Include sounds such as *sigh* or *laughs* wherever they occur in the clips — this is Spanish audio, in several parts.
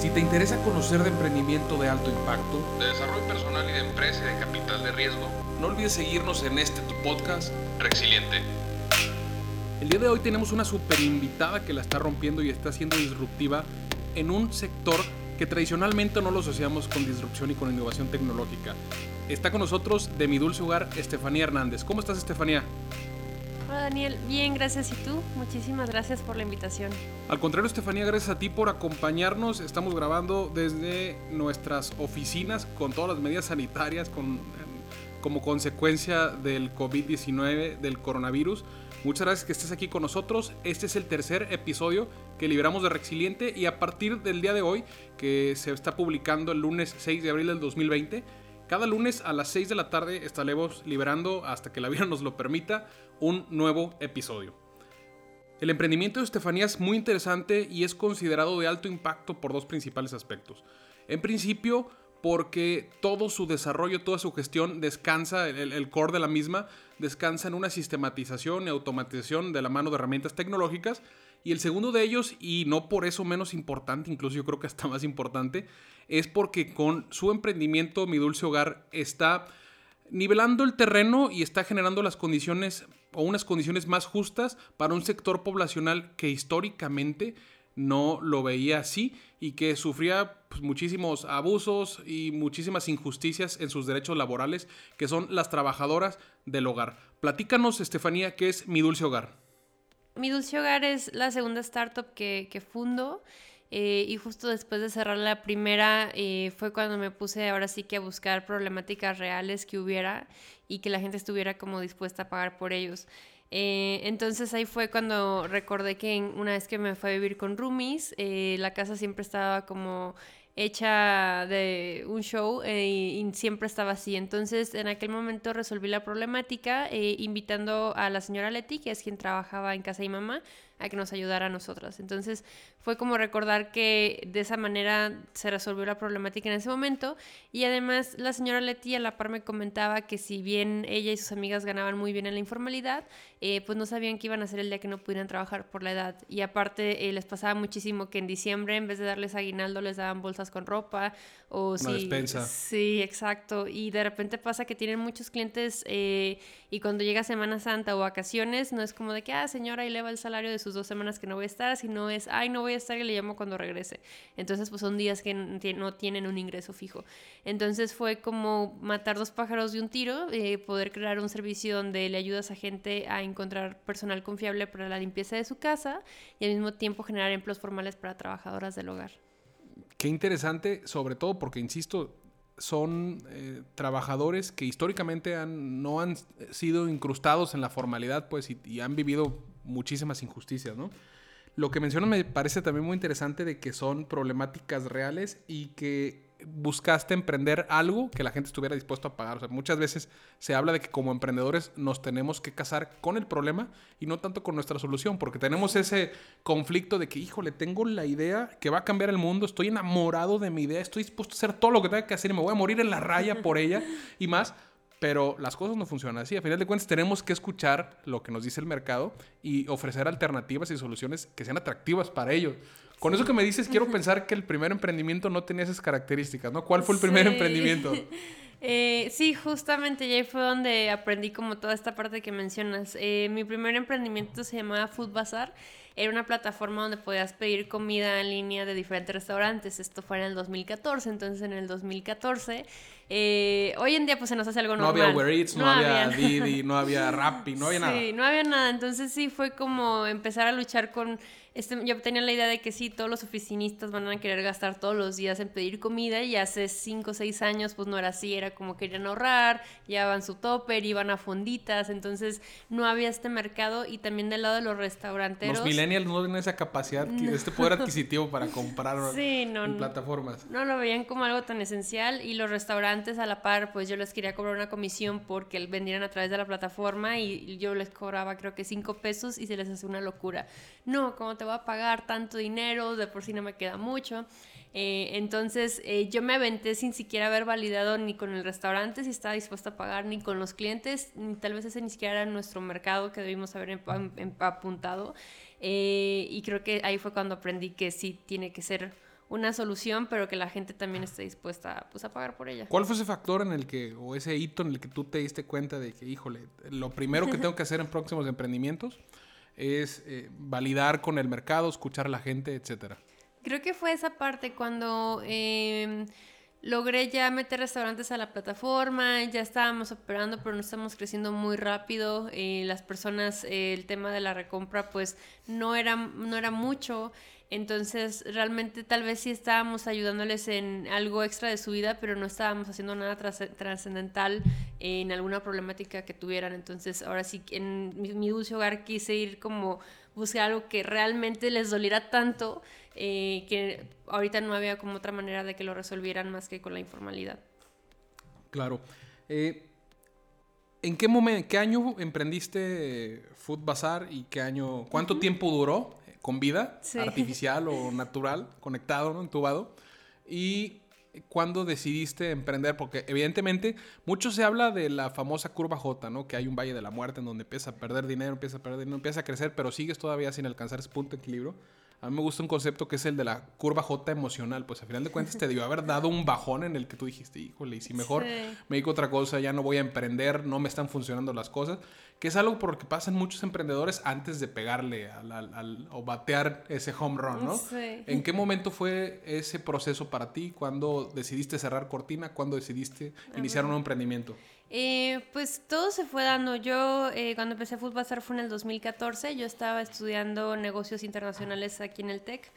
Si te interesa conocer de emprendimiento de alto impacto, de desarrollo personal y de empresa y de capital de riesgo, no olvides seguirnos en este tu podcast, Resiliente. El día de hoy tenemos una super invitada que la está rompiendo y está siendo disruptiva en un sector que tradicionalmente no lo asociamos con disrupción y con innovación tecnológica. Está con nosotros de mi dulce hogar, Estefanía Hernández. ¿Cómo estás, Estefanía? Hola Daniel, bien, gracias. ¿Y tú? Muchísimas gracias por la invitación. Al contrario, Estefanía, gracias a ti por acompañarnos. Estamos grabando desde nuestras oficinas con todas las medidas sanitarias, con, como consecuencia del COVID-19, del coronavirus. Muchas gracias que estés aquí con nosotros. Este es el tercer episodio que liberamos de Resiliente y a partir del día de hoy, que se está publicando el lunes 6 de abril del 2020, cada lunes a las 6 de la tarde estaremos liberando, hasta que la vida nos lo permita, un nuevo episodio. El emprendimiento de Estefanía es muy interesante y es considerado de alto impacto por dos principales aspectos. En principio, porque todo su desarrollo, toda su gestión descansa, el, core de la misma, descansa en una sistematización y automatización de la mano de herramientas tecnológicas. Y el segundo de ellos, y no por eso menos importante, incluso yo creo que hasta más importante, es porque con su emprendimiento Mi Dulce Hogar está nivelando el terreno y está generando las condiciones o unas condiciones más justas para un sector poblacional que históricamente no lo veía así y que sufría pues, muchísimos abusos y muchísimas injusticias en sus derechos laborales, que son las trabajadoras del hogar. Platícanos, Estefanía, ¿qué es Mi Dulce Hogar? Mi Dulce Hogar es la segunda startup que, fundo eh, y justo después de cerrar la primera eh, fue cuando me puse ahora sí que a buscar problemáticas reales que hubiera y que la gente estuviera como dispuesta a pagar por ellos. Eh, entonces ahí fue cuando recordé que una vez que me fue a vivir con roomies, la casa siempre estaba como hecha de un show y siempre estaba así. Entonces en aquel momento resolví la problemática invitando a la señora Leti, que es quien trabajaba en casa y mamá, a que nos ayudara a nosotras. Entonces fue como recordar que de esa manera se resolvió la problemática en ese momento y además la señora Leti a la par me comentaba que si bien ella y sus amigas ganaban muy bien en la informalidad, eh, pues no sabían qué iban a hacer el día que no pudieran trabajar por la edad y aparte eh, les pasaba muchísimo que en diciembre en vez de darles aguinaldo les daban bolsas con ropa o Una despensa. Sí, exacto. Y de repente pasa que tienen muchos clientes eh, y cuando llega Semana Santa o vacaciones no es como de que, ah, señora, ahí le va el salario de sus dos semanas que no voy a estar, sino es, ay, no voy estar y le llamo cuando regrese. Entonces, pues son días que no tienen un ingreso fijo. Entonces fue como matar dos pájaros de un tiro, eh, poder crear un servicio donde le ayudas a gente a encontrar personal confiable para la limpieza de su casa y al mismo tiempo generar empleos formales para trabajadoras del hogar. Qué interesante, sobre todo porque, insisto, son eh, trabajadores que históricamente han, no han sido incrustados en la formalidad, pues, y, han vivido muchísimas injusticias, ¿no? Lo que mencionas me parece también muy interesante de que son problemáticas reales y que buscaste emprender algo que la gente estuviera dispuesto a pagar. O sea, muchas veces se habla de que como emprendedores nos tenemos que casar con el problema y no tanto con nuestra solución, porque tenemos ese conflicto de que, híjole, tengo la idea que va a cambiar el mundo, estoy enamorado de mi idea, estoy dispuesto a hacer todo lo que tenga que hacer y me voy a morir en la raya por ella y más. Pero las cosas no funcionan así. A final de cuentas, tenemos que escuchar lo que nos dice el mercado y ofrecer alternativas y soluciones que sean atractivas para ellos. Con eso que me dices, quiero *laughs* pensar que el primer emprendimiento no tenía esas características, ¿no? ¿Cuál fue el primer emprendimiento? *laughs* Eh, sí, justamente ya fue donde aprendí como toda esta parte que mencionas. Eh, mi primer emprendimiento se llamaba Food Bazaar. Era una plataforma donde podías pedir comida en línea de diferentes restaurantes. Esto fue en el 2014, entonces en el 2014 eh, hoy en día pues se nos hace algo normal. No había Uber Eats, no, había, Didi, no había *laughs* Rappi, no había nada. Sí, no había nada. Entonces sí fue como empezar a luchar con este, yo tenía la idea de que sí, todos los oficinistas van a querer gastar todos los días en pedir comida y hace 5 o 6 años pues no era así, era como querían ahorrar, llevaban su topper, iban a fonditas, entonces no había este mercado y también del lado de los restaurantes. Los millennials no tienen esa capacidad, *laughs* este poder adquisitivo para comprar *laughs* en plataformas. No lo veían como algo tan esencial y los restaurantes a la par pues yo les quería cobrar una comisión porque vendieran a través de la plataforma y yo les cobraba creo que 5 pesos y se les hace una locura. No, como te voy a pagar tanto dinero, de por sí no me queda mucho. Eh, entonces eh, yo me aventé sin siquiera haber validado ni con el restaurante si estaba dispuesto a pagar, ni con los clientes, ni tal vez ese ni siquiera era nuestro mercado que debimos haber apuntado. Eh, y creo que ahí fue cuando aprendí que sí tiene que ser una solución, pero que la gente también esté dispuesta pues, a pagar por ella. ¿Cuál fue ese factor en el que, o ese hito en el que tú te diste cuenta de que, híjole, lo primero que *laughs* tengo que hacer en próximos emprendimientos es eh, validar con el mercado, escuchar a la gente, etcétera? Creo que fue esa parte cuando em, logré ya meter restaurantes a la plataforma, ya estábamos operando, pero no estamos creciendo muy rápido. Eh, las personas, eh, el tema de la recompra, pues no no era mucho. Entonces, realmente tal vez sí estábamos ayudándoles en algo extra de su vida, pero no estábamos haciendo nada trascendental en alguna problemática que tuvieran. Entonces, ahora sí, en mi, mi dulce hogar quise ir como buscar algo que realmente les doliera tanto eh, que ahorita no había como otra manera de que lo resolvieran más que con la informalidad. Claro. Eh, ¿En qué momento, qué año emprendiste Food Bazaar y qué año, cuánto tiempo duró? Con vida artificial o natural, conectado, ¿no? entubado. Y cuando decidiste emprender, porque evidentemente mucho se habla de la famosa curva J, ¿no? Que hay un valle de la muerte en donde empieza a perder dinero, empieza a perder dinero, empieza a crecer, pero sigues todavía sin alcanzar ese punto de equilibrio. A mí me gusta un concepto que es el de la curva J emocional. Pues a final de cuentas te dio haber dado un bajón en el que tú dijiste, híjole, y si mejor me dedico otra cosa, ya no voy a emprender, no me están funcionando las cosas. Que es algo por lo que pasan muchos emprendedores antes de pegarle al, o batear ese home run, ¿no? ¿En qué momento fue ese proceso para ti? ¿Cuándo decidiste cerrar cortina? ¿Cuándo decidiste iniciar un emprendimiento? Eh, pues todo se fue dando. Yo eh, cuando empecé Food Bazaar fue en el 2014. Yo estaba estudiando negocios internacionales aquí en el TEC.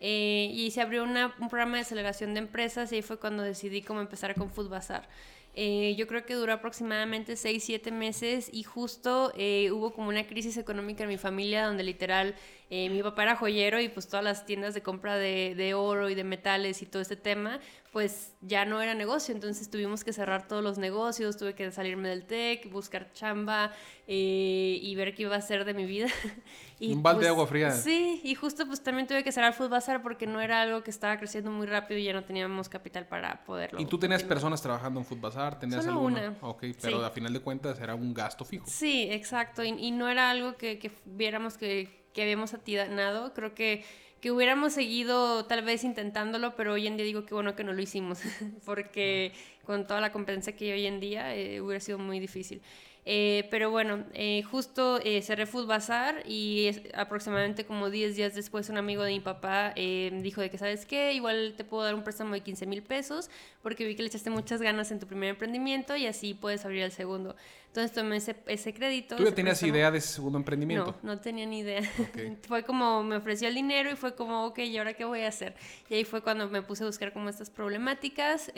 Eh, y se abrió un programa de aceleración de empresas y ahí fue cuando decidí cómo empezar con Food Bazaar. Eh, yo creo que duró aproximadamente 6, 7 meses y justo eh, hubo como una crisis económica en mi familia donde literal eh, mi papá era joyero y pues todas las tiendas de compra de, de, oro y de metales y todo este tema pues ya no era negocio, entonces tuvimos que cerrar todos los negocios, tuve que salirme del TEC, buscar chamba y ver qué iba a hacer de mi vida. *laughs* y, Un balde de pues, agua fría. Sí, y justo pues también tuve que cerrar Food Bazaar porque no era algo que estaba creciendo muy rápido y ya no teníamos capital para poderlo. ¿Y tú tenías personas trabajando en Food Bazaar? ¿Tenías Solo una. Ok, pero a final de cuentas era un gasto fijo. Sí, exacto, y, y no era algo que, que viéramos que que habíamos atinado. Creo que, que hubiéramos seguido tal vez intentándolo, pero hoy en día digo que bueno que no lo hicimos, *laughs* porque con toda la competencia que hay hoy en día eh, hubiera sido muy difícil. Eh, pero bueno, eh, justo eh, cerré Food Bazaar y aproximadamente como 10 días después un amigo de mi papá dijo de que, ¿sabes qué? Igual te puedo dar un préstamo de 15 mil pesos porque vi que le echaste muchas ganas en tu primer emprendimiento y así puedes abrir el segundo. Entonces tomé ese, ese crédito. ¿Tú ya tenías idea de ese segundo emprendimiento? No, no tenía ni idea. *laughs* fue como, me ofreció el dinero y fue como, ok, ¿y ahora qué voy a hacer? Y ahí fue cuando me puse a buscar como estas problemáticas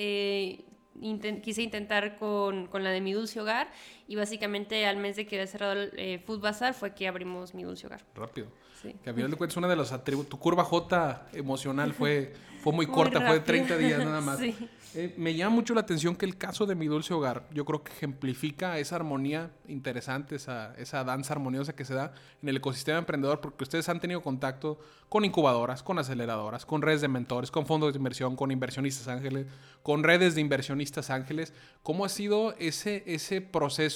quise intentar con, con, la de mi dulce hogar y básicamente al mes de que había cerrado el eh, Food Bazaar fue que abrimos mi dulce hogar. Rápido. Sí. Que a final de cuentas una de los atributos, tu curva J emocional fue, *laughs* fue muy, corta, fue de 30 días nada más. *laughs* sí. Eh, me llama mucho la atención que el caso de Mi Dulce Hogar, yo creo que ejemplifica esa armonía interesante, esa, esa danza armoniosa que se da en el ecosistema emprendedor, porque ustedes han tenido contacto con incubadoras, con aceleradoras, con redes de mentores, con fondos de inversión, con inversionistas ángeles, con redes de inversionistas ángeles. ¿Cómo ha sido ese, ese proceso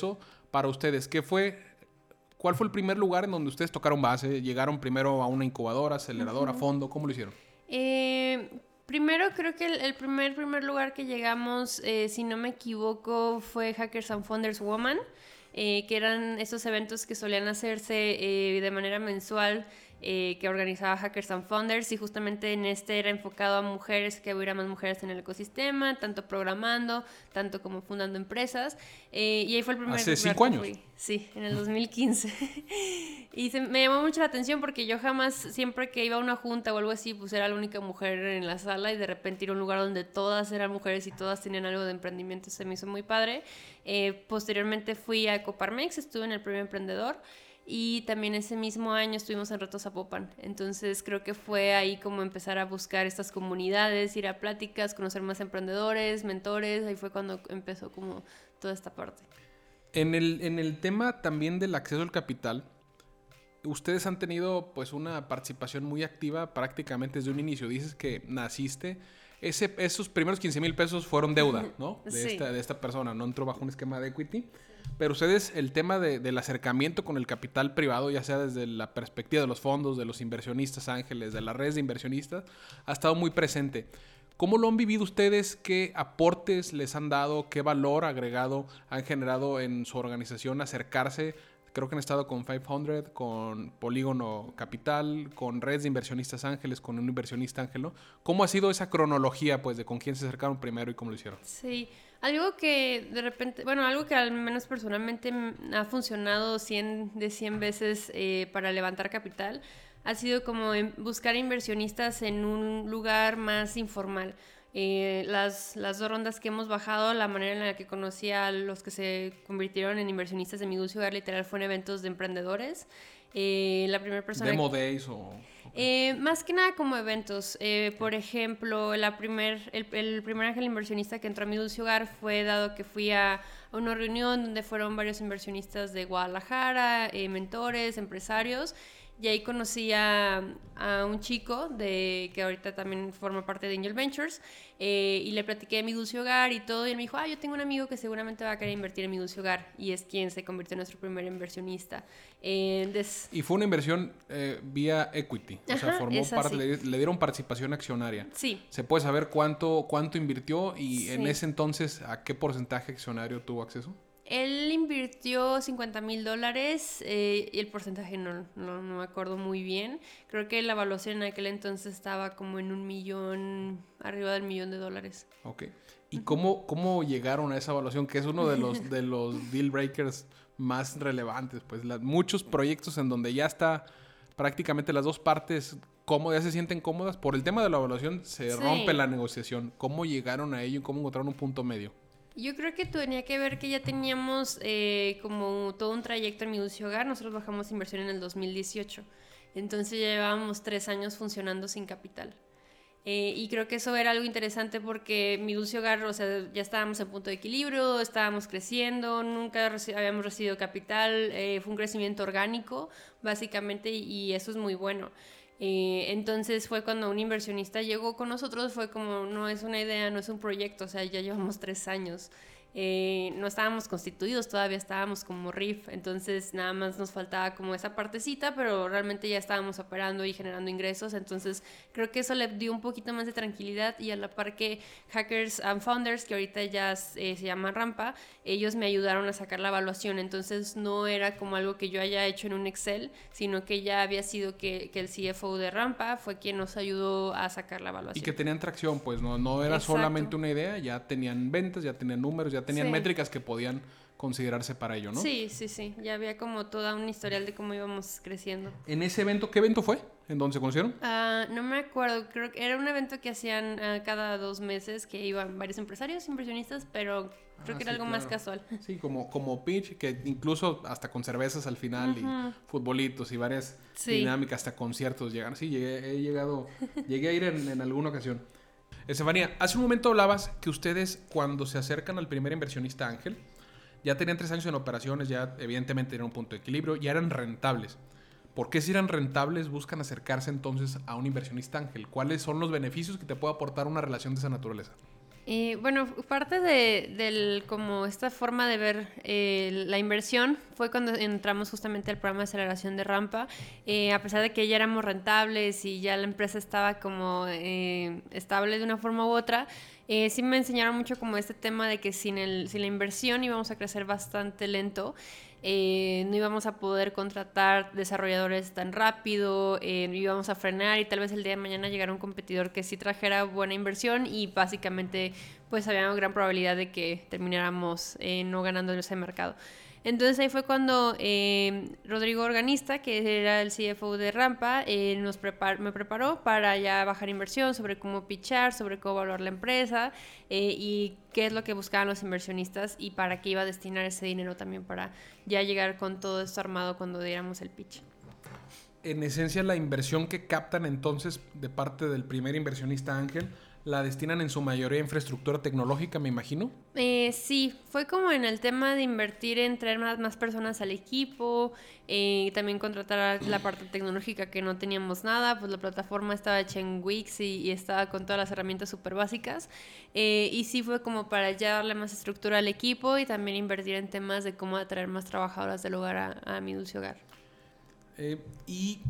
para ustedes? ¿Qué fue ¿Cuál fue el primer lugar en donde ustedes tocaron base? ¿Llegaron primero a una incubadora, aceleradora, fondo? ¿Cómo lo hicieron? Eh, Primero creo que el, primer, primer lugar que llegamos, eh, si no me equivoco, fue Hackers and Founders Woman, eh, que eran esos eventos que solían hacerse eh, de manera mensual eh, que organizaba Hackers and Founders y justamente en este era enfocado a mujeres, que hubiera más mujeres en el ecosistema, tanto programando, tanto como fundando empresas. Eh, y ahí fue el primer... Hace cinco años. Sí, en el 2015. *laughs* y me llamó mucho la atención porque yo jamás, siempre que iba a una junta o algo así, pues era la única mujer en la sala y de repente ir a un lugar donde todas eran mujeres y todas tenían algo de emprendimiento, se me hizo muy padre. Eh, posteriormente fui a Coparmex, estuve en el primer emprendedor. Y también ese mismo año estuvimos en Reto Zapopan. Entonces creo que fue ahí como empezar a buscar estas comunidades, ir a pláticas, conocer más emprendedores, mentores. Ahí fue cuando empezó como toda esta parte. En el, en el tema también del acceso al capital, ustedes han tenido pues una participación muy activa prácticamente desde un inicio. Dices que naciste. Ese, esos primeros 15 mil pesos fueron deuda, ¿no? *laughs* De, esta, de esta persona, no entró bajo un esquema de equity. Pero ustedes, el tema de- del acercamiento con el capital privado, ya sea desde la perspectiva de los fondos, de los inversionistas ángeles, de las redes de inversionistas, ha estado muy presente. ¿Cómo lo han vivido ustedes? ¿Qué aportes les han dado? ¿Qué valor agregado han generado en su organización acercarse? Creo que han estado con 500, con Polígono Capital, con redes de inversionistas ángeles, con un inversionista ángelo. ¿Cómo ha sido esa cronología, pues, de con quién se acercaron primero y cómo lo hicieron? Sí, algo que de repente, bueno, algo que al menos personalmente ha funcionado 100 de 100 veces eh, para levantar capital ha sido como buscar inversionistas en un lugar más informal. Eh, las, las dos rondas que hemos bajado, la manera en la que conocí a los que se convirtieron en inversionistas de mi Dulce Hogar, literal, fue en eventos de emprendedores. Eh, la primera persona... ¿Demo days o...? Eh, más que nada como eventos. Eh, por ejemplo, la primer, el, el primer ángel inversionista que entró a mi dulce hogar fue dado que fui a, a una reunión donde fueron varios inversionistas de Guadalajara, eh, mentores, empresarios. Y ahí conocí a, a un chico de, que ahorita también forma parte de Angel Ventures eh, y le platiqué de mi dulce hogar y todo y él me dijo, ah, yo tengo un amigo que seguramente va a querer invertir en mi dulce hogar y es quien se convirtió en nuestro primer inversionista. Eh, des- Y fue una inversión eh, vía equity. O sea, formó parte, le, le dieron participación accionaria. sí, ¿Se puede saber cuánto, cuánto invirtió y en ese entonces a qué porcentaje accionario tuvo acceso? Él invirtió 50 mil dólares eh, y el porcentaje no, no, no me acuerdo muy bien. Creo que la evaluación en aquel entonces estaba como en un millón, arriba del millón de dólares. Ok. ¿Y cómo, cómo llegaron a esa evaluación? Que es uno de los, de los *laughs* deal breakers más relevantes. Pues la- muchos proyectos en donde ya está prácticamente las dos partes cómodas, ya se sienten cómodas. Por el tema de la evaluación se Sí. rompe la negociación. ¿Cómo llegaron a ello y cómo encontraron un punto medio? Yo creo que tenía que ver que ya teníamos eh, como todo un trayecto en mi dulce hogar. Nosotros bajamos inversión en el 2018. Entonces ya llevábamos tres años funcionando sin capital. Eh, y creo que eso era algo interesante porque mi dulce hogar, o sea, ya estábamos en punto de equilibrio, estábamos creciendo, nunca reci- habíamos recibido capital, eh, fue un crecimiento orgánico, básicamente, y, y eso es muy bueno. Eh, entonces fue cuando un inversionista llegó con nosotros, fue como, no es una idea, no es un proyecto, o sea, ya llevamos tres años. Eh, no estábamos constituidos, todavía estábamos como RIF, entonces nada más nos faltaba como esa partecita, pero realmente ya estábamos operando y generando ingresos, entonces creo que eso le dio un poquito más de tranquilidad y a la par que Hackers and Founders, que ahorita ya eh, se llama Rampa, ellos me ayudaron a sacar la evaluación, entonces no era como algo que yo haya hecho en un Excel, sino que ya había sido que, que el CFO de Rampa fue quien nos ayudó a sacar la Y evaluación. que tenían tracción, pues no, no era Exacto. solamente una idea, ya tenían ventas, ya tenían números, ya tenían Sí. métricas que podían considerarse para ello, ¿no? Sí, sí, sí, ya había como toda un historial de cómo íbamos creciendo. En ese evento, ¿qué evento fue? ¿En dónde se conocieron? Ah, no me acuerdo, creo que era un evento que hacían ah, cada dos meses, que iban varios empresarios, inversionistas, pero creo Ah, que era sí, algo más claro. casual. *laughs* Sí, como, como pitch, que incluso hasta con cervezas al final y futbolitos y varias Sí. dinámicas, hasta conciertos llegan. Sí, llegué, he llegado, llegué a ir en, en alguna ocasión. Estefanía, hace un momento hablabas que ustedes cuando se acercan al primer inversionista Ángel, ya tenían tres años en operaciones, ya evidentemente eran un punto de equilibrio, ya eran rentables. ¿Por qué si eran rentables buscan acercarse entonces a un inversionista Ángel? ¿Cuáles son los beneficios que te puede aportar una relación de esa naturaleza? Eh, bueno, parte de del, como esta forma de ver eh, la inversión fue cuando entramos justamente al programa de aceleración de Rampa. Eh, a pesar de que ya éramos rentables y ya la empresa estaba como eh, estable de una forma u otra, eh, sí me enseñaron mucho como este tema de que sin, el, sin la inversión íbamos a crecer bastante lento. Eh, no íbamos a poder contratar desarrolladores tan rápido, eh, íbamos a frenar y tal vez el día de mañana llegara un competidor que sí trajera buena inversión y básicamente pues había una gran probabilidad de que termináramos eh, no ganando ese mercado. Entonces ahí fue cuando eh, Rodrigo Organista, que era el CFO de Rampa, eh, nos me preparó para ya bajar inversión sobre cómo pitchar, sobre cómo evaluar la empresa eh, y qué es lo que buscaban los inversionistas y para qué iba a destinar ese dinero también para ya llegar con todo esto armado cuando diéramos el pitch. en esencia la inversión que captan entonces de parte del primer inversionista Ángel la destinan en su mayoría a infraestructura tecnológica, me imagino. Eh, sí, fue como en el tema de invertir en traer más, más personas al equipo, eh, también contratar la parte tecnológica que no teníamos nada, pues la plataforma estaba hecha en Wix y, y estaba con todas las herramientas súper básicas. Eh, y sí fue como para ya darle más estructura al equipo y también invertir en temas de cómo atraer más trabajadoras del hogar a, a mi dulce hogar. Eh, y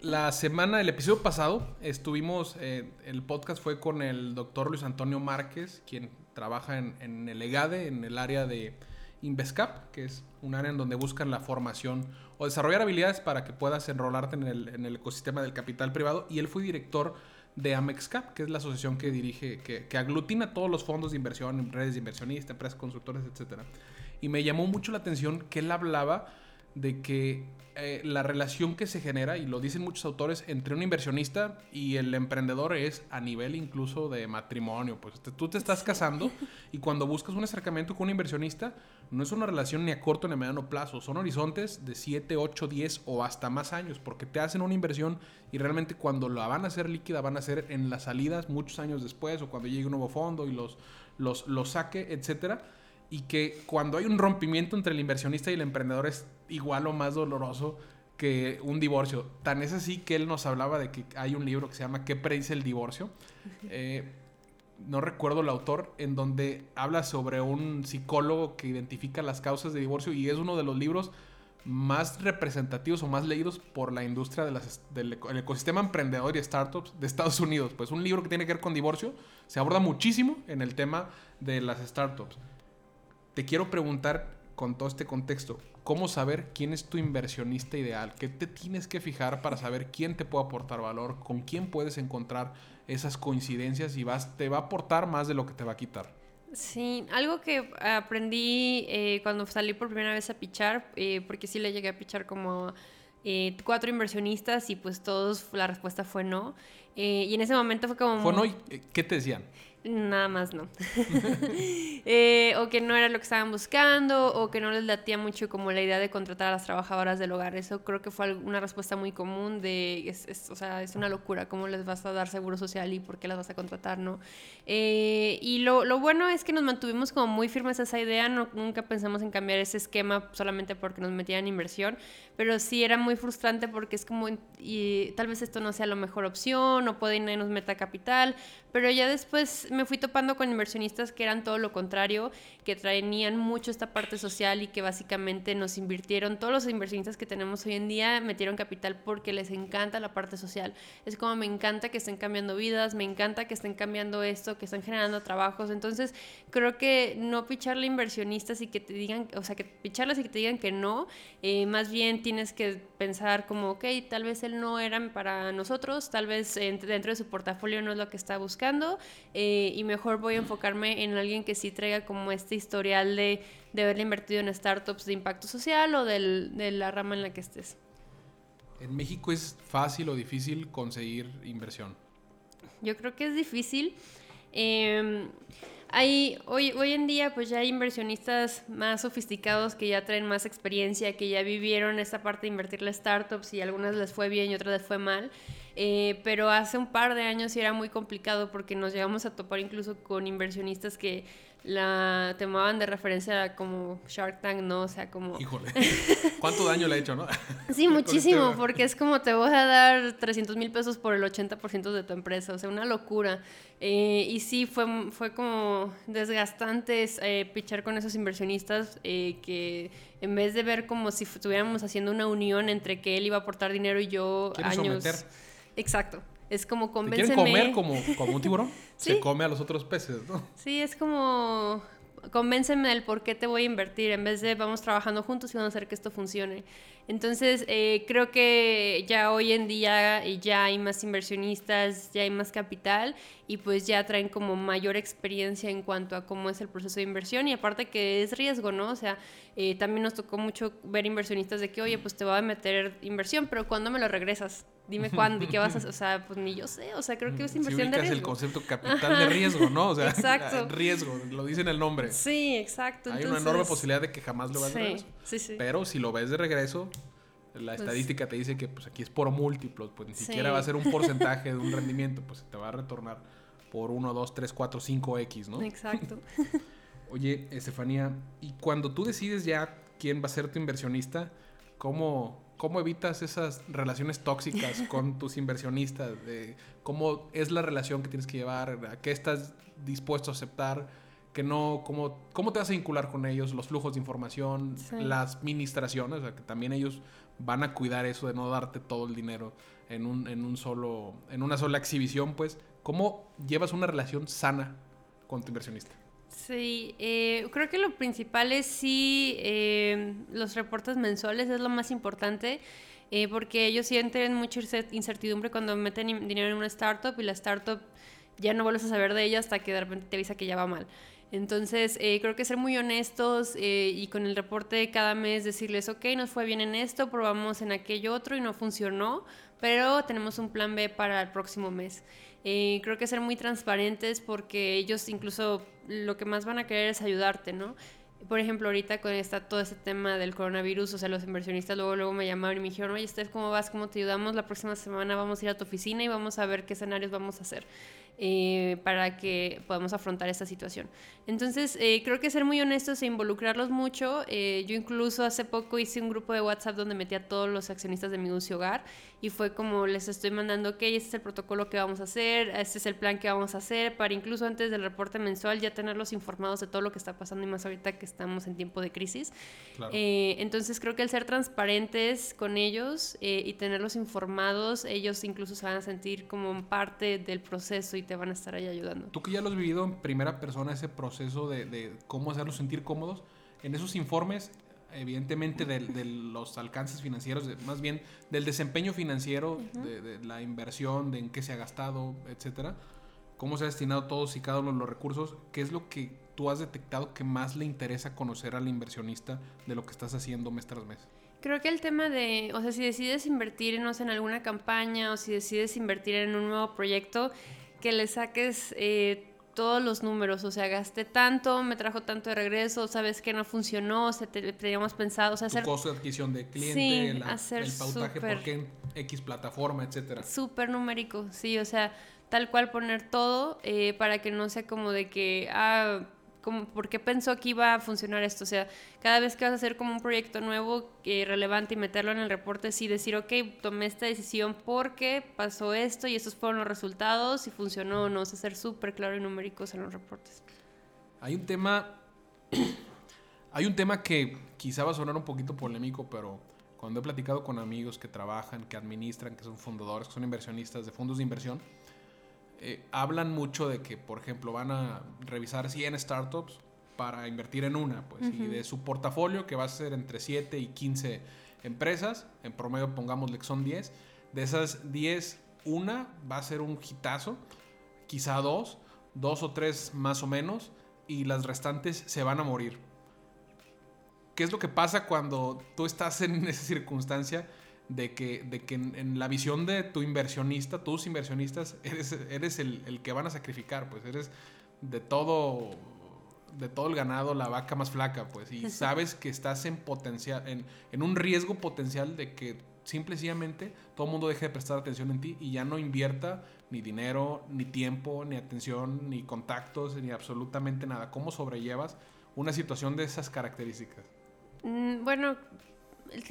la semana, el episodio pasado, estuvimos, eh, el podcast fue con el doctor Luis Antonio Márquez, quien trabaja en, el EGADE, en el área de Invescap, que es un área en donde buscan la formación o desarrollar habilidades para que puedas enrolarte en el, ecosistema del capital privado. Y él fue director de Amexcap, que es la asociación que dirige, que, que aglutina todos los fondos de inversión, redes de inversionistas, empresas constructores, etc. Y me llamó mucho la atención que él hablaba de que eh, la relación que se genera, y lo dicen muchos autores, entre un inversionista y el emprendedor es a nivel incluso de matrimonio. Pues te- tú te estás casando *laughs* y cuando buscas un acercamiento con un inversionista, no es una relación ni a corto ni a mediano plazo, son horizontes de 7, 8, 10 o hasta más años, porque te hacen una inversión y realmente cuando la van a hacer líquida van a ser en las salidas muchos años después o cuando llegue un nuevo fondo y los, los, los saque, etcétera y que cuando hay un rompimiento entre el inversionista y el emprendedor es igual o más doloroso que un divorcio. Tan es así que él nos hablaba de que hay un libro que se llama ¿Qué predice el divorcio? Eh, no recuerdo el autor, en donde habla sobre un psicólogo que identifica las causas de divorcio y es uno de los libros más representativos o más leídos por la industria de las- del eco- el ecosistema emprendedor y startups de Estados Unidos. Pues un libro que tiene que ver con divorcio se aborda muchísimo en el tema de las startups. Te quiero preguntar con todo este contexto, ¿cómo saber quién es tu inversionista ideal? ¿Qué te tienes que fijar para saber quién te puede aportar valor? ¿Con quién puedes encontrar esas coincidencias y vas, te va a aportar más de lo que te va a quitar? Sí, algo que aprendí eh, cuando salí por primera vez a pichar, eh, porque sí le llegué a pichar como eh, cuatro inversionistas y pues todos la respuesta fue no. Y en ese momento fue como... Fue no, y, ¿qué te decían? Nada más no. *laughs* Eh, o que no era lo que estaban buscando, o que no les latía mucho como la idea de contratar a las trabajadoras del hogar. Eso creo que fue una respuesta muy común de, es, o sea, es una locura, ¿cómo les vas a dar seguro social y por qué las vas a contratar, no? Eh, y lo, lo bueno es que nos mantuvimos como muy firmes a esa idea, no, nunca pensamos en cambiar ese esquema solamente porque nos metían inversión, pero sí era muy frustrante porque es como, y tal vez esto no sea la mejor opción, o puede y nadie nos meta capital, pero ya después me fui topando con inversionistas que eran todo lo contrario, que traían mucho esta parte social y que básicamente nos invirtieron, todos los inversionistas que tenemos hoy en día metieron capital porque les encanta la parte social. Es como me encanta que estén cambiando vidas, me encanta que estén cambiando esto, que están generando trabajos. Entonces creo que no picharle inversionistas y que te digan, o sea, que picharles y que te digan que no, eh, más bien tienes que pensar como, ok, tal vez él no era para nosotros, tal vez dentro de su portafolio no es lo que está buscando eh, y mejor voy a enfocarme en alguien que sí traiga como este historial de, de haberle invertido en startups de impacto social o del- de la rama en la que estés. ¿En México es fácil o difícil conseguir inversión? Yo creo que es difícil. Eh, hay, hoy, hoy en día pues ya hay inversionistas más sofisticados que ya traen más experiencia, que ya vivieron esta parte de invertirle startups y a algunas les fue bien y otras les fue mal. Eh, pero hace un par de años sí era muy complicado porque nos llegamos a topar incluso con inversionistas que la tomaban de referencia como Shark Tank, ¿no? O sea, como... Híjole, *laughs* ¿cuánto daño le ha hecho, no? Sí, *laughs* muchísimo, este- porque es como te voy a dar 300 mil pesos por el 80% de tu empresa, o sea, una locura. Eh, y sí, fue, fue como desgastante eh, pichar con esos inversionistas eh, que en vez de ver como si estuviéramos haciendo una unión entre que él iba a aportar dinero y yo años... someter. Exacto. Es como ¿Te convénceme. quieren comer como, como un tiburón? *laughs* Se Sí. come a los otros peces, ¿no? Sí, es como convénceme del por qué te voy a invertir en vez de vamos trabajando juntos y vamos a hacer que esto funcione. Entonces, eh, creo que ya hoy en día eh, ya hay más inversionistas, ya hay más capital y pues ya traen como mayor experiencia en cuanto a cómo es el proceso de inversión y aparte que es riesgo, ¿no? O sea, eh, también nos tocó mucho ver inversionistas de que, oye, pues te voy a meter inversión, pero ¿cuándo me lo regresas? Dime cuándo y qué vas a hacer. O sea, pues ni yo sé. O sea, creo que es Si inversión de ubicas el riesgo. concepto capital de riesgo, ¿no? O sea, Exacto. *laughs* riesgo, lo dice en el nombre. Sí, exacto. Hay una enorme posibilidad de que jamás lo veas de Sí, regreso. Sí, sí. Pero si lo ves de regreso, la Pues- estadística te dice que pues aquí es por múltiplos, pues ni Sí. siquiera va a ser un porcentaje de un *laughs* rendimiento, pues te va a retornar por 1, 2, 3, 4, 5X, ¿no? Exacto. *laughs* Oye, Estefanía, y cuando tú decides ya quién va a ser tu inversionista, ¿cómo, cómo evitas esas relaciones tóxicas con *laughs* tus inversionistas? De ¿Cómo es la relación que tienes que llevar? ¿A qué estás dispuesto a aceptar? Que no, cómo, cómo te vas a vincular con ellos, los flujos de información, Sí. las administraciones, o sea, que también ellos van a cuidar eso de no darte todo el dinero en un, en un solo, en una sola exhibición, pues, ¿cómo llevas una relación sana con tu inversionista? Sí, eh, creo que lo principal es sí eh, los reportes mensuales es lo más importante. eh, porque ellos sienten mucha incer- incertidumbre cuando meten in- dinero en una startup y la startup ya no vuelves a saber de ella hasta que de repente te avisa que ya va mal. Entonces, eh, creo que ser muy honestos eh, y con el reporte cada mes decirles, ok, nos fue bien en esto, probamos en aquello otro y no funcionó, pero tenemos un plan B para el próximo mes. Eh, creo que ser muy transparentes porque ellos incluso lo que más van a querer es ayudarte, ¿no? Por ejemplo, ahorita con esta, todo este tema del coronavirus, o sea, los inversionistas luego, luego me llamaron y me dijeron, oye, Steph, ¿cómo vas? ¿Cómo te ayudamos? La próxima semana vamos a ir a tu oficina y vamos a ver qué escenarios vamos a hacer eh, para que podamos afrontar esta situación. Entonces, eh, creo que ser muy honestos e involucrarlos mucho. eh, yo incluso hace poco hice un grupo de WhatsApp donde metí a todos los accionistas de mi Negocio Hogar y fue como les estoy mandando, ok, este es el protocolo que vamos a hacer, este es el plan que vamos a hacer, para incluso antes del reporte mensual ya tenerlos informados de todo lo que está pasando y más ahorita que estamos en tiempo de crisis. Claro. Eh, entonces creo que el ser transparentes con ellos eh, y tenerlos informados, ellos incluso se van a sentir como parte del proceso y te van a estar ahí ayudando. Tú que ya lo has vivido en primera persona, ese proceso de, de cómo hacerlos sentir cómodos, en esos informes, evidentemente de, de los alcances financieros, de- más bien del desempeño financiero, de, de la inversión, de en qué se ha gastado, etcétera, cómo se ha destinado todos y cada uno de los recursos, ¿qué es lo que tú has detectado que más le interesa conocer al inversionista de lo que estás haciendo mes tras mes? Creo que el tema de, o sea, si decides invertir no sé, en alguna campaña o si decides invertir en un nuevo proyecto, que le saques eh, todos los números, o sea, gasté tanto, me trajo tanto de regreso, sabes que no funcionó, o sea, te, teníamos pensado, o sea, Tu hacer costo de adquisición de cliente, Sí, la- hacer el pautaje, súper- por qué en X plataforma, etcétera. súper numérico, sí, o sea, tal cual poner todo eh, para que no sea como de que, ah, como, ¿por qué pensó que iba a funcionar esto? O sea, cada vez que vas a hacer como un proyecto nuevo, eh, relevante y meterlo en el reporte, sí decir, ok, tomé esta decisión porque pasó esto y estos fueron los resultados y funcionó o no, o sea, ser súper claro y numéricos en los reportes. Hay un tema. *clears throat* hay un tema que quizá va a sonar un poquito polémico, pero cuando he platicado con amigos que trabajan, que administran, que son fundadores, que son inversionistas de fondos de inversión, eh, hablan mucho de que, por ejemplo, van a revisar 100 startups para invertir en una, pues, y de su portafolio, que va a ser entre 7 y 15 empresas, en promedio pongámosle que son 10, de esas 10, una va a ser un hitazo, quizá dos, dos o tres más o menos, y las restantes se van a morir. ¿Qué es lo que pasa cuando tú estás en esa circunstancia de que, de que en, en la visión de tu inversionista, tus inversionistas, *laughs* eres, eres el, el que van a sacrificar, pues eres de todo, de todo el ganado la vaca más flaca, pues, y *laughs* sabes que estás en potencial, en, en un riesgo potencial de que simple y sencillamente todo el mundo deje de prestar atención en ti y ya no invierta ni dinero, ni tiempo, ni atención, ni contactos, ni absolutamente nada. ¿Cómo sobrellevas una situación de esas características? Mm, Bueno,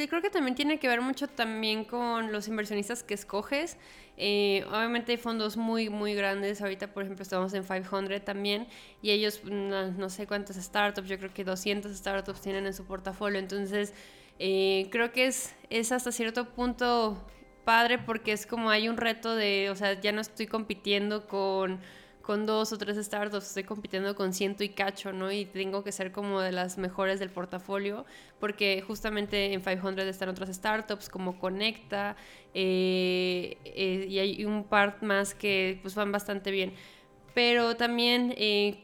creo que también tiene que ver mucho también con los inversionistas que escoges. Eh, obviamente hay fondos muy, muy grandes. Ahorita, por ejemplo, estamos en 500 también. Y ellos, no, no sé cuántas startups, yo creo que 200 startups tienen en su portafolio. Entonces, eh, creo que es, es hasta cierto punto padre porque es como hay un reto de, o sea, ya no estoy compitiendo con con dos o tres startups, estoy compitiendo con ciento y cacho, ¿no? Y tengo que ser como de las mejores del portafolio, porque justamente en 500 están otras startups como Conecta, eh, eh, y hay un par más que pues van bastante bien. Pero también eh,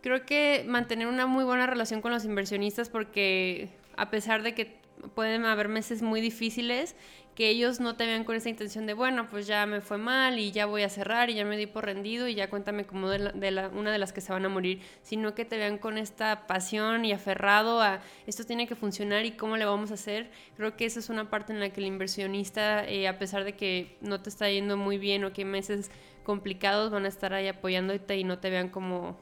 creo que mantener una muy buena relación con los inversionistas, porque a pesar de que pueden haber meses muy difíciles, que ellos no te vean con esa intención de, bueno, pues ya me fue mal y ya voy a cerrar y ya me di por rendido y ya cuéntame como de, la- de la- una de las que se van a morir, sino que te vean con esta pasión y aferrado a esto tiene que funcionar y cómo le vamos a hacer. Creo que esa es una parte en la que el inversionista, eh, a pesar de que no te está yendo muy bien o que meses complicados van a estar ahí apoyándote y no te vean como,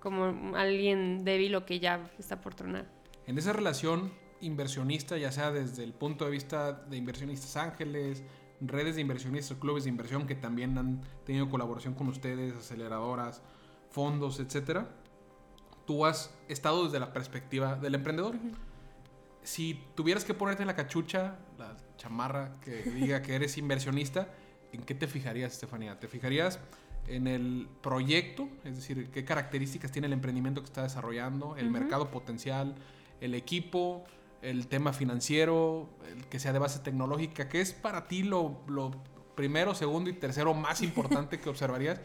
como alguien débil o que ya está por tronar. En esa relación inversionista, ya sea desde el punto de vista de inversionistas ángeles, redes de inversionistas, clubes de inversión que también han tenido colaboración con ustedes, aceleradoras, fondos, etcétera. Tú has estado desde la perspectiva del emprendedor. Si tuvieras que ponerte la cachucha, la chamarra que diga que eres inversionista, ¿en qué te fijarías, Estefanía? ¿Te fijarías en el proyecto? Es decir, ¿qué características tiene el emprendimiento que está desarrollando? ¿El mercado potencial? ¿El equipo? El tema financiero, el que sea de base tecnológica, ¿qué es para ti lo, primero, segundo y tercero más *laughs* importante que observarías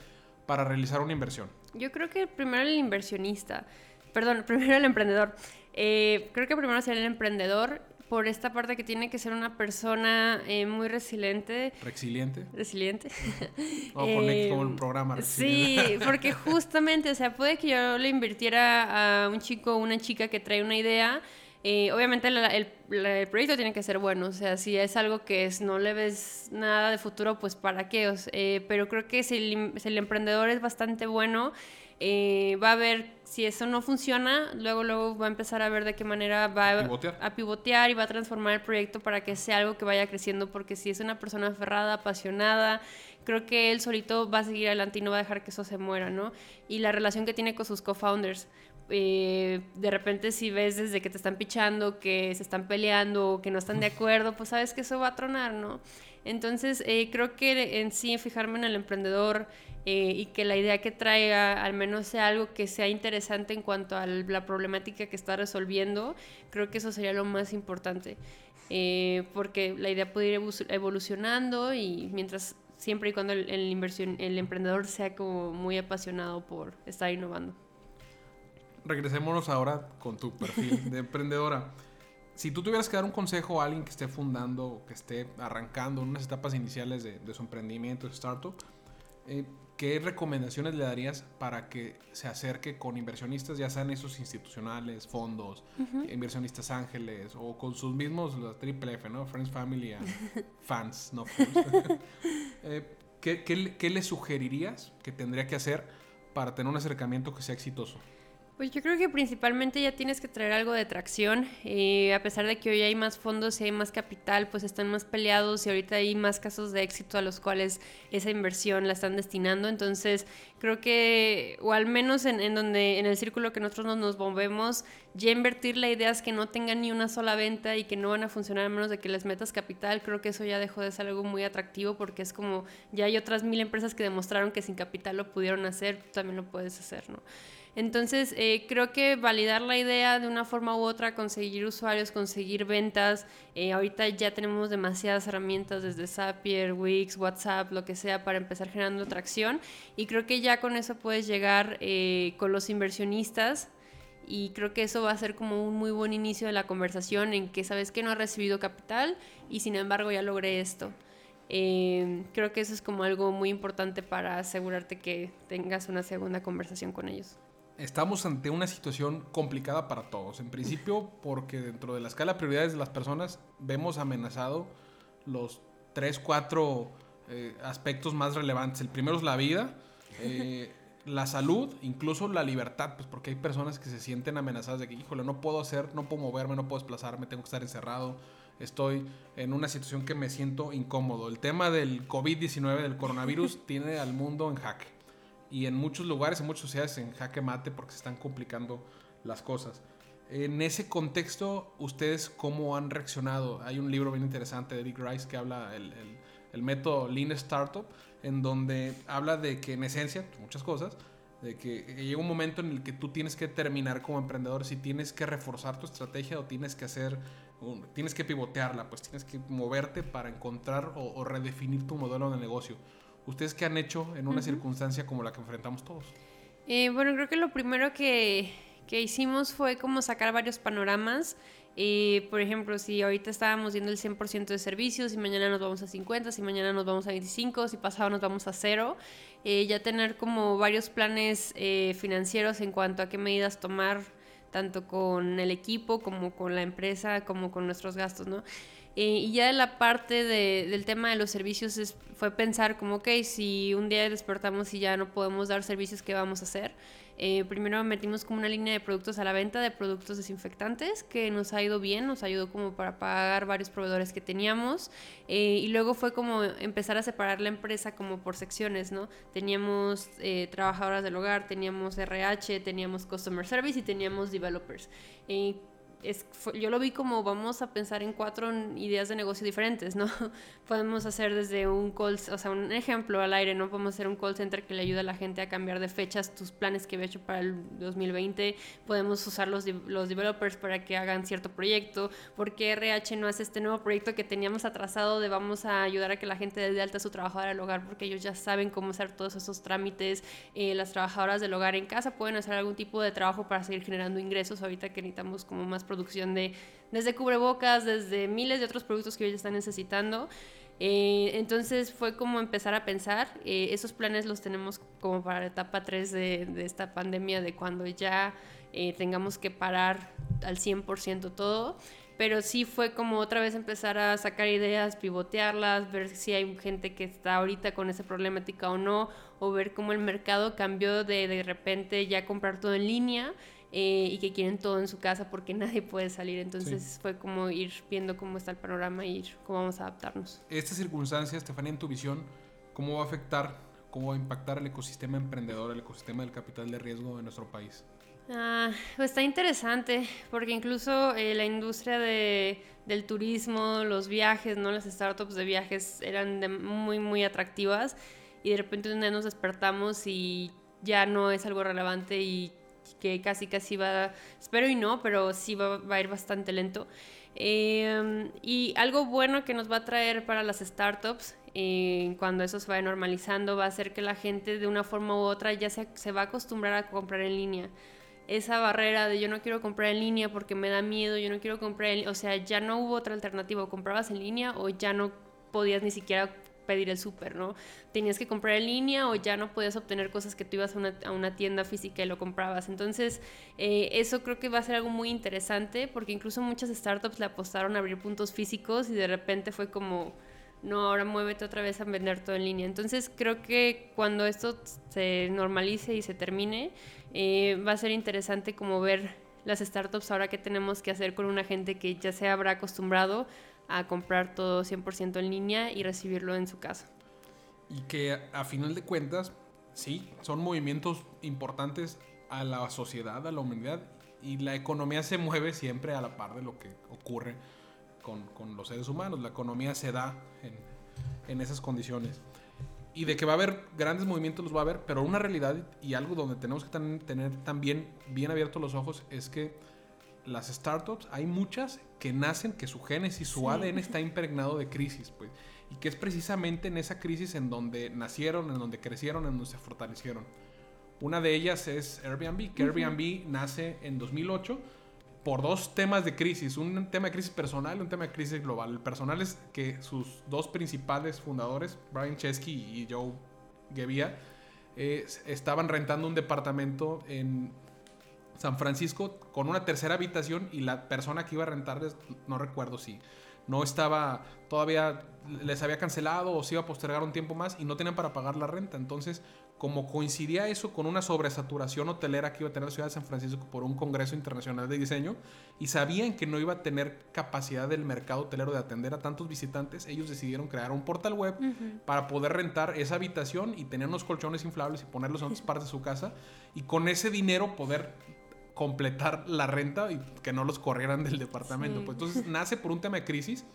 para realizar una inversión? Yo creo que primero el inversionista, perdón, *laughs* primero el emprendedor. Eh, creo que primero sería el emprendedor por esta parte que tiene que ser una persona eh, muy resiliente. ¿Resiliente? Resiliente. *laughs* O eh, como el programa. Resiliente. Sí, porque justamente, o sea, puede que yo le invirtiera a un chico o una chica que trae una idea eh, obviamente el, proyecto tiene que ser bueno, o sea, si es algo que es, no le ves nada de futuro, pues para qué. Eh, pero creo que si el, emprendedor es bastante bueno, eh, va a ver si eso no funciona, luego, luego va a empezar a ver de qué manera va a pivotear. y va a transformar el proyecto para que sea algo que vaya creciendo, porque si es una persona aferrada, apasionada, creo que él solito va a seguir adelante y no va a dejar que eso se muera, ¿no? Y la relación que tiene con sus co-founders eh, de repente si ves desde que te están pichando, que se están peleando, que no están de acuerdo, pues sabes que eso va a tronar, ¿no? Entonces, eh, creo que en sí fijarme en el emprendedor eh, y que la idea que traiga al menos sea algo que sea interesante en cuanto a la problemática que está resolviendo, creo que eso sería lo más importante. porque la idea puede ir evolucionando y mientras siempre y cuando el, inversión, el emprendedor sea como muy apasionado por estar innovando regresémonos ahora con tu perfil de emprendedora. Si tú tuvieras que dar un consejo a alguien que esté fundando, que esté arrancando en unas etapas iniciales de, su emprendimiento, de startup, eh, ¿qué recomendaciones le darías para que se acerque con inversionistas, ya sean esos institucionales, fondos, inversionistas ángeles o con sus mismos, la triple F, ¿no? Friends, Family and *laughs* Fans, no *laughs* eh, ¿qué, qué le sugerirías que tendría que hacer para tener un acercamiento que sea exitoso? Pues yo creo que principalmente ya tienes que traer algo de tracción. Eh, a pesar de que hoy hay más fondos y hay más capital, pues están más peleados y ahorita hay más casos de éxito a los cuales esa inversión la están destinando. Entonces creo que, o al menos en, donde en el círculo que nosotros nos movemos, ya invertir la idea es que no tengan ni una sola venta y que no van a funcionar a menos de que les metas capital. Creo que eso ya dejó de ser algo muy atractivo porque es como ya hay otras mil empresas que demostraron que sin capital lo pudieron hacer, tú también lo puedes hacer, ¿no? Entonces, eh, creo que validar la idea de una forma u otra, conseguir usuarios, conseguir ventas. Eh, ahorita ya tenemos demasiadas herramientas desde Zapier, Wix, WhatsApp, lo que sea, para empezar generando tracción. Y creo que ya con eso puedes llegar eh, con los inversionistas. Y creo que eso va a ser como un muy buen inicio de la conversación en que sabes que no has recibido capital y sin embargo ya logré esto. creo que eso es como algo muy importante para asegurarte que tengas una segunda conversación con ellos estamos ante una situación complicada para todos. En principio, porque dentro de la escala de prioridades de las personas vemos amenazado los tres, cuatro eh, aspectos más relevantes. El primero es la vida, *laughs* eh, la salud, incluso la libertad, pues porque hay personas que se sienten amenazadas de que, híjole, no puedo hacer, no puedo moverme, no puedo desplazarme, tengo que estar encerrado, estoy en una situación que me siento incómodo. El tema del COVID-19, del coronavirus, *laughs* tiene al mundo en jaque y en muchos lugares, en muchas sociedades, en jaque mate porque se están complicando las cosas. En ese contexto, ¿ustedes cómo han reaccionado? Hay un libro bien interesante de Eric Rice que habla el, el, método Lean Startup, en donde habla de que en esencia, muchas cosas, de que llega un momento en el que tú tienes que terminar como emprendedor si tienes que reforzar tu estrategia o tienes que hacer, tienes que pivotearla, pues tienes que moverte para encontrar o, o redefinir tu modelo de negocio. ¿Ustedes qué han hecho en una circunstancia como la que enfrentamos todos? Eh, bueno, creo que lo primero que, que, hicimos fue como sacar varios panoramas. Eh, por ejemplo, si ahorita estábamos viendo el 100% de servicios, si mañana nos vamos a 50, si mañana nos vamos a 25, si pasado nos vamos a cero, eh, ya tener como varios planes financieros en cuanto a qué medidas tomar tanto con el equipo como con la empresa, como con nuestros gastos, ¿no? Eh, y ya la parte de, del tema de los servicios fue pensar como, ok, si un día despertamos y ya no podemos dar servicios, ¿qué vamos a hacer? Eh, primero metimos como una línea de productos a la venta de productos desinfectantes que nos ha ido bien, nos ayudó como para pagar varios proveedores que teníamos eh, y luego fue como empezar a separar la empresa como por secciones, ¿no? Teníamos eh, trabajadoras del hogar, teníamos RH, teníamos Customer Service y teníamos Developers es, yo lo vi como vamos a pensar en cuatro ideas de negocio diferentes, ¿no? *laughs* Podemos hacer desde un call, o sea, un ejemplo al aire, ¿no? Podemos hacer un call center que le ayude a la gente a cambiar de fechas tus planes que había hecho para el 2020. Podemos usar los, los developers para que hagan cierto proyecto. porque RH no hace este nuevo proyecto que teníamos atrasado de vamos a ayudar a que la gente dé de alta a su trabajadora del hogar? Porque ellos ya saben cómo hacer todos esos trámites. Eh, las trabajadoras del hogar en casa pueden hacer algún tipo de trabajo para seguir generando ingresos ahorita que necesitamos como más producción de desde cubrebocas, desde miles de otros productos que ellos están necesitando. Eh, entonces fue como empezar a pensar, eh, esos planes los tenemos como para la etapa 3 de, de esta pandemia, de cuando ya eh, tengamos que parar al 100% todo, pero sí fue como otra vez empezar a sacar ideas, pivotearlas, ver si hay gente que está ahorita con esa problemática o no, o ver cómo el mercado cambió de de repente ya comprar todo en línea eh, y que quieren todo en su casa porque *laughs* nadie puede salir. Entonces fue como ir viendo cómo está el panorama y ir cómo vamos a adaptarnos. Esta circunstancia, Estefania, en tu visión, ¿cómo va a afectar, cómo va a impactar el ecosistema emprendedor, el ecosistema del capital de riesgo de nuestro país? Ah, pues está interesante, porque incluso eh, la industria de, del turismo, los viajes, ¿no? las startups de viajes eran muy, muy atractivas y de repente un día nos despertamos y ya no es algo relevante y que casi casi va, espero y no, pero sí va, va a ir bastante lento. Eh, y algo bueno que nos va a traer para las startups eh, cuando eso se vaya normalizando va a ser que la gente de una forma u otra ya se, se va a acostumbrar a comprar en línea esa barrera de yo no quiero comprar en línea porque me da miedo, yo no quiero comprar, en, o sea, ya no hubo otra alternativa, o comprabas en línea o ya no podías ni siquiera pedir el súper, ¿no? Tenías que comprar en línea o ya no podías obtener cosas que tú ibas a una, tienda física y lo comprabas. Entonces, eh, eso creo que va a ser algo muy interesante porque incluso muchas startups le apostaron a abrir puntos físicos y de repente fue como, no, ahora muévete otra vez a vender todo en línea. Entonces, creo que cuando esto se normalice y se termine, eh, va a ser interesante como ver las startups ahora que tenemos que hacer con una gente que ya se habrá acostumbrado a comprar todo 100% en línea y recibirlo en su casa. Y que a final de cuentas, sí, son movimientos importantes a la sociedad, a la humanidad, y la economía se mueve siempre a la par de lo que ocurre con, con los seres humanos. La economía se da en, en esas condiciones. Y de que va a haber grandes movimientos, los va a haber, pero una realidad y algo donde tenemos que tener también bien abiertos los ojos es que las startups, hay muchas que nacen, que su génesis, su ADN está impregnado de crisis, pues. Y que es precisamente en esa crisis en donde nacieron, en donde crecieron, en donde se fortalecieron. Una de ellas es Airbnb, que Airbnb nace en 2008 por dos temas de crisis, un tema de crisis personal y un tema de crisis global. El personal es que sus dos principales fundadores, Brian Chesky y Joe Gebbia, eh, estaban rentando un departamento en San Francisco con una tercera habitación y la persona que iba a rentarles, no recuerdo si no estaba todavía, les había cancelado o se iba a postergar un tiempo más y no tenían para pagar la renta. Entonces, como coincidía eso con una sobresaturación hotelera que iba a tener la ciudad de San Francisco por un congreso internacional de diseño y sabían que no iba a tener capacidad del mercado hotelero de atender a tantos visitantes, ellos decidieron crear un portal web para poder rentar esa habitación y tener unos colchones inflables y ponerlos en otras partes de su casa y con ese dinero poder completar la renta y que no los corrieran del departamento. Pues entonces nace por un tema de crisis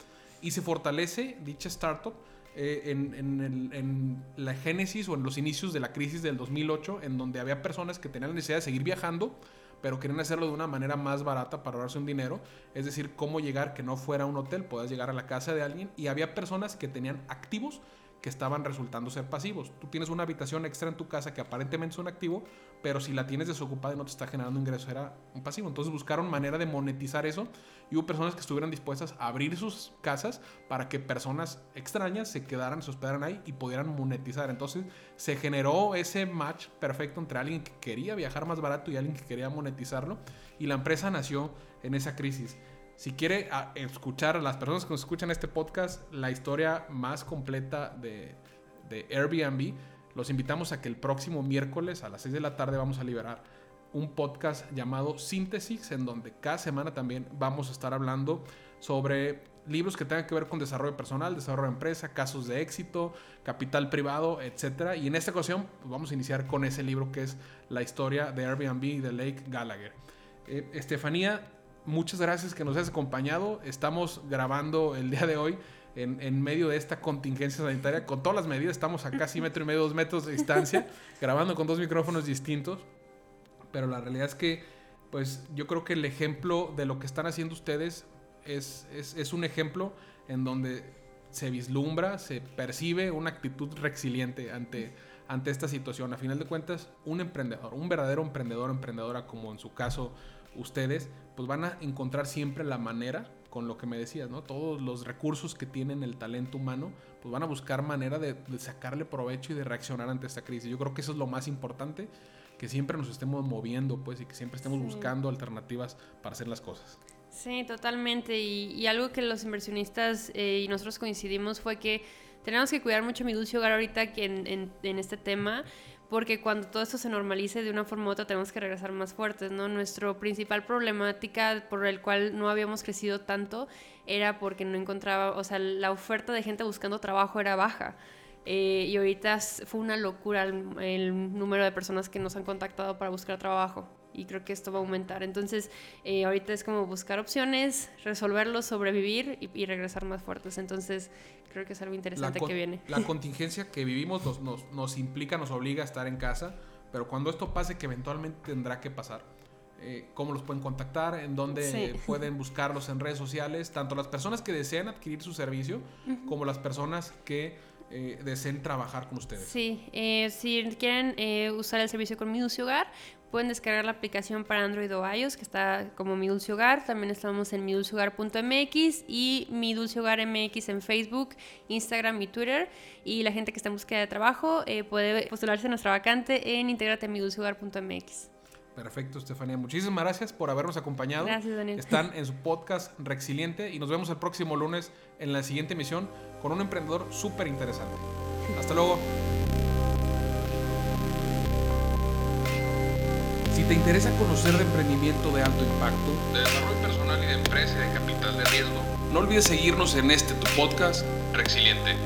y se fortalece dicha startup eh, en, la génesis o en los inicios de la crisis del 2008, en donde había personas que tenían la necesidad de seguir viajando, pero querían hacerlo de una manera más barata para ahorrarse un dinero, es decir, cómo llegar que no fuera un hotel, puedas llegar a la casa de alguien, y había personas que tenían activos que estaban resultando ser pasivos. Tú tienes una habitación extra en tu casa que aparentemente es un activo, pero si la tienes desocupada y no te está generando ingreso, era un pasivo. Entonces buscaron manera de monetizar eso y hubo personas que estuvieran dispuestas a abrir sus casas para que personas extrañas se quedaran, se hospedaran ahí y pudieran monetizar. Entonces se generó ese match perfecto entre alguien que quería viajar más barato y alguien que quería monetizarlo y la empresa nació en esa crisis. Si quiere escuchar a las personas que nos escuchan este podcast la historia más completa de, de Airbnb, los invitamos a que el próximo miércoles a las 6 de la tarde vamos a liberar un podcast llamado Síntesis, en donde cada semana también vamos a estar hablando sobre libros que tengan que ver con desarrollo personal, desarrollo de empresa, casos de éxito, capital privado, etc. Y en esta ocasión pues vamos a iniciar con ese libro que es la historia de Airbnb de Lake Gallagher. Eh, Estefanía, muchas gracias que nos hayas acompañado. Estamos grabando el día de hoy en, en, medio de esta contingencia sanitaria con todas las medidas. Estamos a casi metro y medio, dos metros de distancia, *laughs* grabando con dos micrófonos distintos. Pero la realidad es que, pues yo creo que el ejemplo de lo que están haciendo ustedes es, es, es un ejemplo en donde se vislumbra, se percibe una actitud resiliente ante, ante esta situación. A final de cuentas, un emprendedor, un verdadero emprendedor, emprendedora, como en su caso ustedes, pues van a encontrar siempre la manera, con lo que me decías, ¿no? Todos los recursos que tienen el talento humano, pues van a buscar manera de, de sacarle provecho y de reaccionar ante esta crisis. Yo creo que eso es lo más importante, que siempre nos estemos moviendo, pues, y que siempre estemos Sí. buscando alternativas para hacer las cosas. Sí, totalmente. Y, y algo que los inversionistas eh, y nosotros coincidimos fue que tenemos que cuidar mucho mi dulce hogar ahorita que en, en- en este tema, porque cuando todo esto se normalice de una forma u otra tenemos que regresar más fuertes, ¿no? Nuestra principal problemática por el cual no habíamos crecido tanto era porque no encontraba, o sea, la oferta de gente buscando trabajo era baja. Eh, y ahorita fue una locura el número de personas que nos han contactado para buscar trabajo. Y creo que esto va a aumentar. Entonces, eh, ahorita es como buscar opciones, resolverlos, sobrevivir y, y regresar más fuertes. Entonces, creo que es algo interesante que viene. la *laughs* contingencia que vivimos nos, nos, nos implica, nos obliga a estar en casa, pero cuando esto pase, que eventualmente tendrá que pasar, eh, ¿cómo los pueden contactar? ¿En dónde Sí. *laughs* pueden buscarlos en redes sociales? Tanto las personas que desean adquirir su servicio, como las personas que eh, deseen trabajar con ustedes. Sí, eh, si quieren eh, usar el servicio con Mi Dulce Hogar, pueden descargar la aplicación para Android o iOS, que está como Mi Dulce Hogar. También estamos en midulcehogar.mx y Mi Dulce Hogar MX en Facebook, Instagram y Twitter. Y la gente que está en búsqueda de trabajo eh, puede postularse a nuestra vacante en integrate midulcehogar.mx. Perfecto, Estefanía. Muchísimas gracias por habernos acompañado. Gracias, Daniel. Están en su podcast Rexiliente y nos vemos el próximo lunes en la siguiente emisión con un emprendedor súper interesante. Hasta luego. Te interesa conocer de emprendimiento de alto impacto, De desarrollo personal y de empresa y de capital de riesgo. no olvides seguirnos en este tu podcast Resiliente.